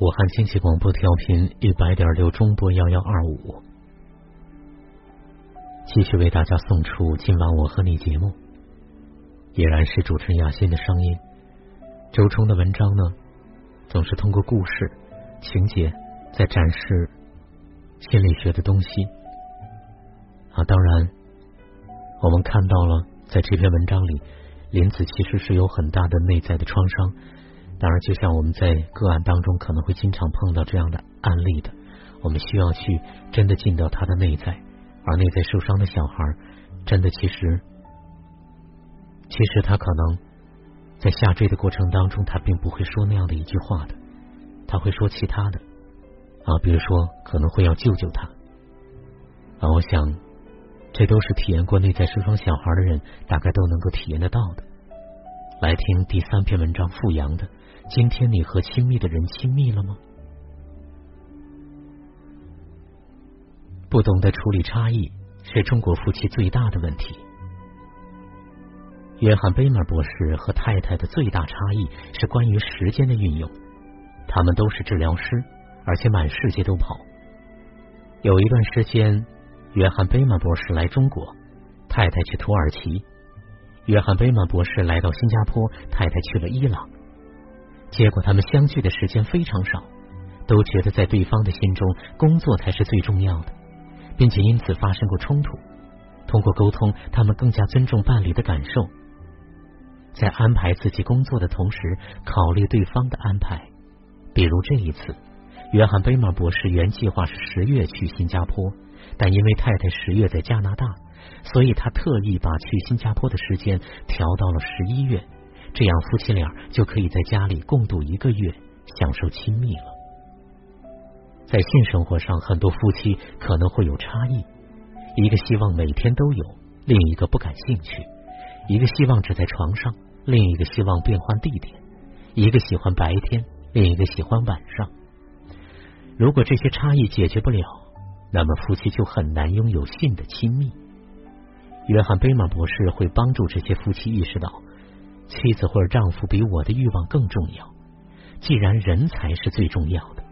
武汉经济广播调频一百点六中波幺幺二五，继续为大家送出今晚我和你节目，依然是主持人雅欣的声音。周冲的文章呢，总是通过故事情节在展示心理学的东西啊。当然，我们看到了在这篇文章里，林子其实是有很大的内在的创伤。当然，就像我们在个案当中可能会经常碰到这样的案例的，我们需要去真的进到他的内在，而内在受伤的小孩，真的其实，其实他可能在下坠的过程当中，他并不会说那样的一句话的，他会说其他的啊，比如说可能会要救救他啊，我想这都是体验过内在受伤小孩的人大概都能够体验得到的。来听第三篇文章，富阳的。今天你和亲密的人亲密了吗？不懂得处理差异是中国夫妻最大的问题。约翰·贝默博士和太太的最大差异是关于时间的运用。他们都是治疗师，而且满世界都跑。有一段时间，约翰·贝默博士来中国，太太去土耳其；约翰·贝默博士来到新加坡，太太去了伊朗。结果他们相聚的时间非常少，都觉得在对方的心中工作才是最重要的，并且因此发生过冲突。通过沟通，他们更加尊重伴侣的感受，在安排自己工作的同时考虑对方的安排。比如这一次，约翰·贝默博士原计划是十月去新加坡，但因为太太十月在加拿大，所以他特意把去新加坡的时间调到了十一月。这样，夫妻俩就可以在家里共度一个月，享受亲密了。在性生活上，很多夫妻可能会有差异：一个希望每天都有，另一个不感兴趣；一个希望只在床上，另一个希望变换地点；一个喜欢白天，另一个喜欢晚上。如果这些差异解决不了，那么夫妻就很难拥有性的亲密。约翰·贝玛博士会帮助这些夫妻意识到。妻子或者丈夫比我的欲望更重要。既然人才是最重要的，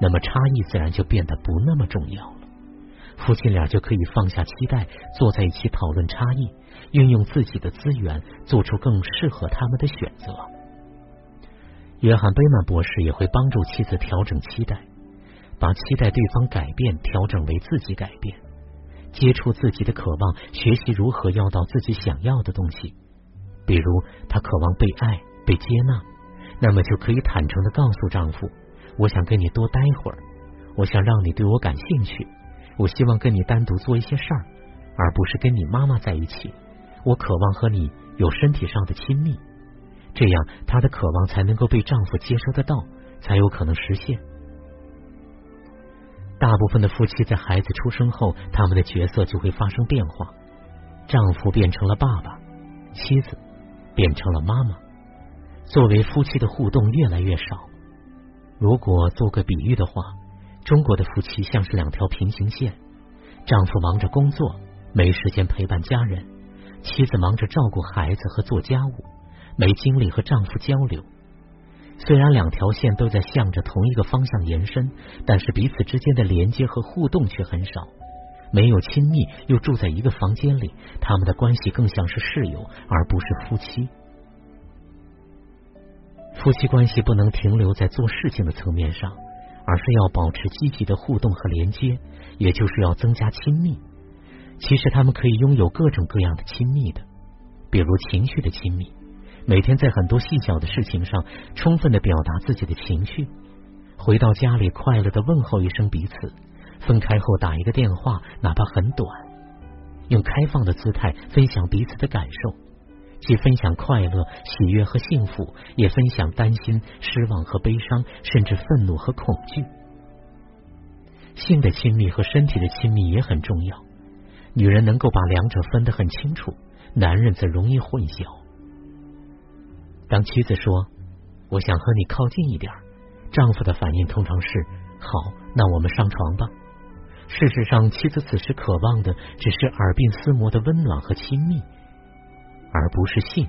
那么差异自然就变得不那么重要了。夫妻俩就可以放下期待，坐在一起讨论差异，运用自己的资源，做出更适合他们的选择。约翰·贝曼博士也会帮助妻子调整期待，把期待对方改变调整为自己改变，接触自己的渴望，学习如何要到自己想要的东西。比如，她渴望被爱、被接纳，那么就可以坦诚的告诉丈夫：“我想跟你多待会儿，我想让你对我感兴趣，我希望跟你单独做一些事儿，而不是跟你妈妈在一起。我渴望和你有身体上的亲密，这样她的渴望才能够被丈夫接收得到，才有可能实现。”大部分的夫妻在孩子出生后，他们的角色就会发生变化，丈夫变成了爸爸，妻子。变成了妈妈，作为夫妻的互动越来越少。如果做个比喻的话，中国的夫妻像是两条平行线，丈夫忙着工作，没时间陪伴家人；妻子忙着照顾孩子和做家务，没精力和丈夫交流。虽然两条线都在向着同一个方向延伸，但是彼此之间的连接和互动却很少。没有亲密，又住在一个房间里，他们的关系更像是室友，而不是夫妻。夫妻关系不能停留在做事情的层面上，而是要保持积极的互动和连接，也就是要增加亲密。其实他们可以拥有各种各样的亲密的，比如情绪的亲密，每天在很多细小的事情上充分的表达自己的情绪，回到家里快乐的问候一声彼此。分开后打一个电话，哪怕很短，用开放的姿态分享彼此的感受，既分享快乐、喜悦和幸福，也分享担心、失望和悲伤，甚至愤怒和恐惧。性的亲密和身体的亲密也很重要，女人能够把两者分得很清楚，男人则容易混淆。当妻子说“我想和你靠近一点”，丈夫的反应通常是“好，那我们上床吧”。事实上，妻子此时渴望的只是耳鬓厮磨的温暖和亲密，而不是性。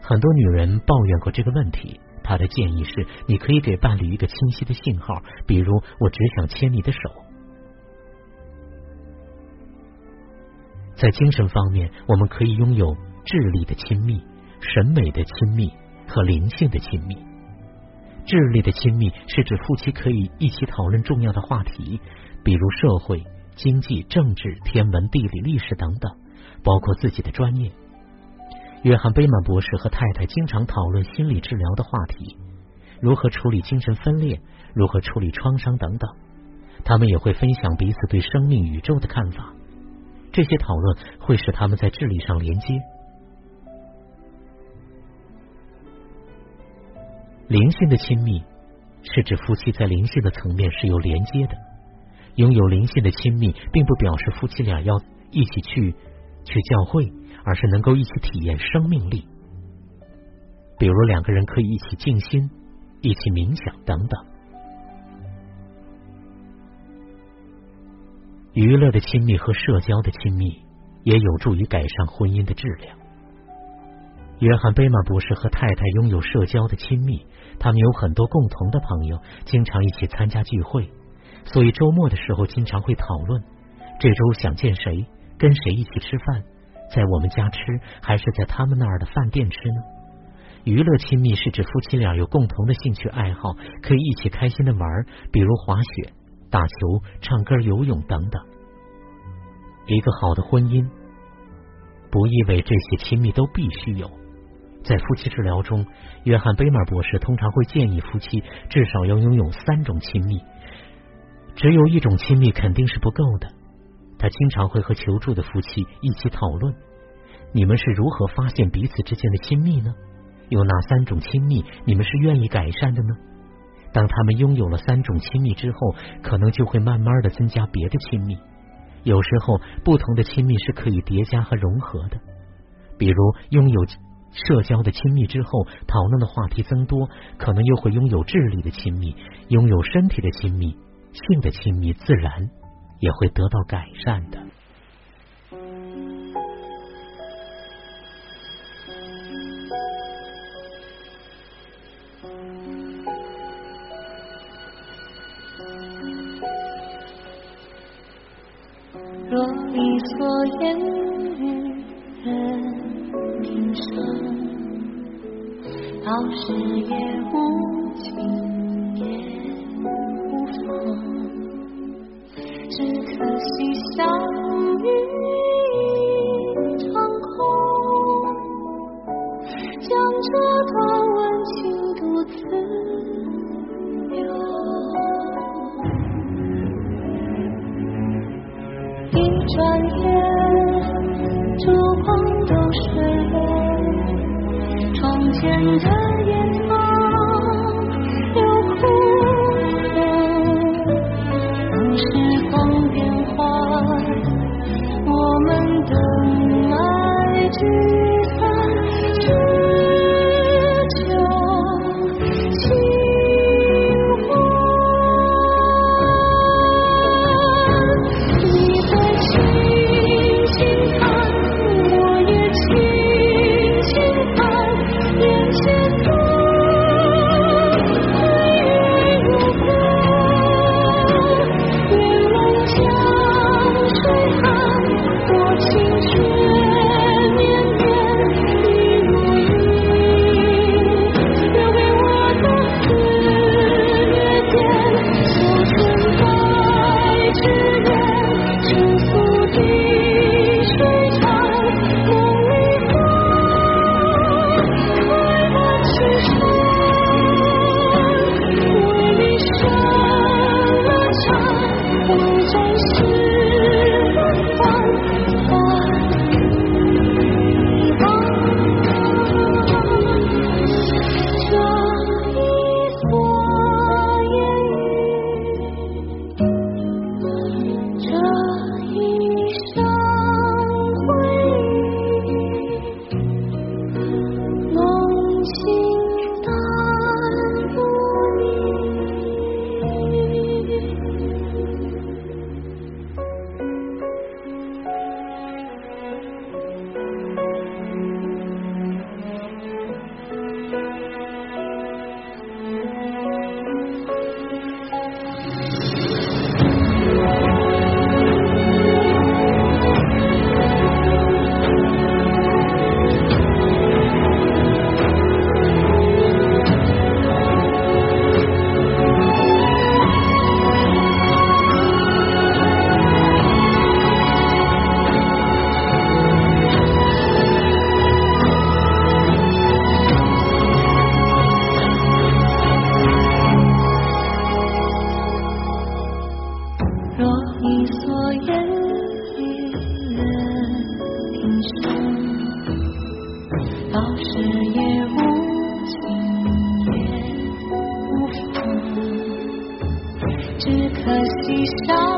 很多女人抱怨过这个问题，她的建议是，你可以给伴侣一个清晰的信号，比如我只想牵你的手。在精神方面，我们可以拥有智力的亲密、审美的亲密和灵性的亲密。智力的亲密是指夫妻可以一起讨论重要的话题，比如社会、经济、政治、天文、地理、历史等等，包括自己的专业。约翰·贝曼博士和太太经常讨论心理治疗的话题，如何处理精神分裂，如何处理创伤等等。他们也会分享彼此对生命、宇宙的看法。这些讨论会使他们在智力上连接。灵性的亲密是指夫妻在灵性的层面是有连接的。拥有灵性的亲密，并不表示夫妻俩要一起去去教会，而是能够一起体验生命力。比如两个人可以一起静心、一起冥想等等。娱乐的亲密和社交的亲密也有助于改善婚姻的质量。约翰·贝曼博士和太太拥有社交的亲密，他们有很多共同的朋友，经常一起参加聚会，所以周末的时候经常会讨论这周想见谁，跟谁一起吃饭，在我们家吃还是在他们那儿的饭店吃呢？娱乐亲密是指夫妻俩有共同的兴趣爱好，可以一起开心的玩，比如滑雪、打球、唱歌、游泳等等。一个好的婚姻不意味这些亲密都必须有。在夫妻治疗中，约翰·贝曼博士通常会建议夫妻至少要拥有三种亲密，只有一种亲密肯定是不够的。他经常会和求助的夫妻一起讨论：你们是如何发现彼此之间的亲密呢？有哪三种亲密你们是愿意改善的呢？当他们拥有了三种亲密之后，可能就会慢慢的增加别的亲密。有时候，不同的亲密是可以叠加和融合的，比如拥有。社交的亲密之后，讨论的话题增多，可能又会拥有智力的亲密，拥有身体的亲密，性的亲密，自然也会得到改善的。若你所言语人平生。好事也无情也无妨，只可惜相遇一场空，将这段温情独自留。一转眼，you. 上。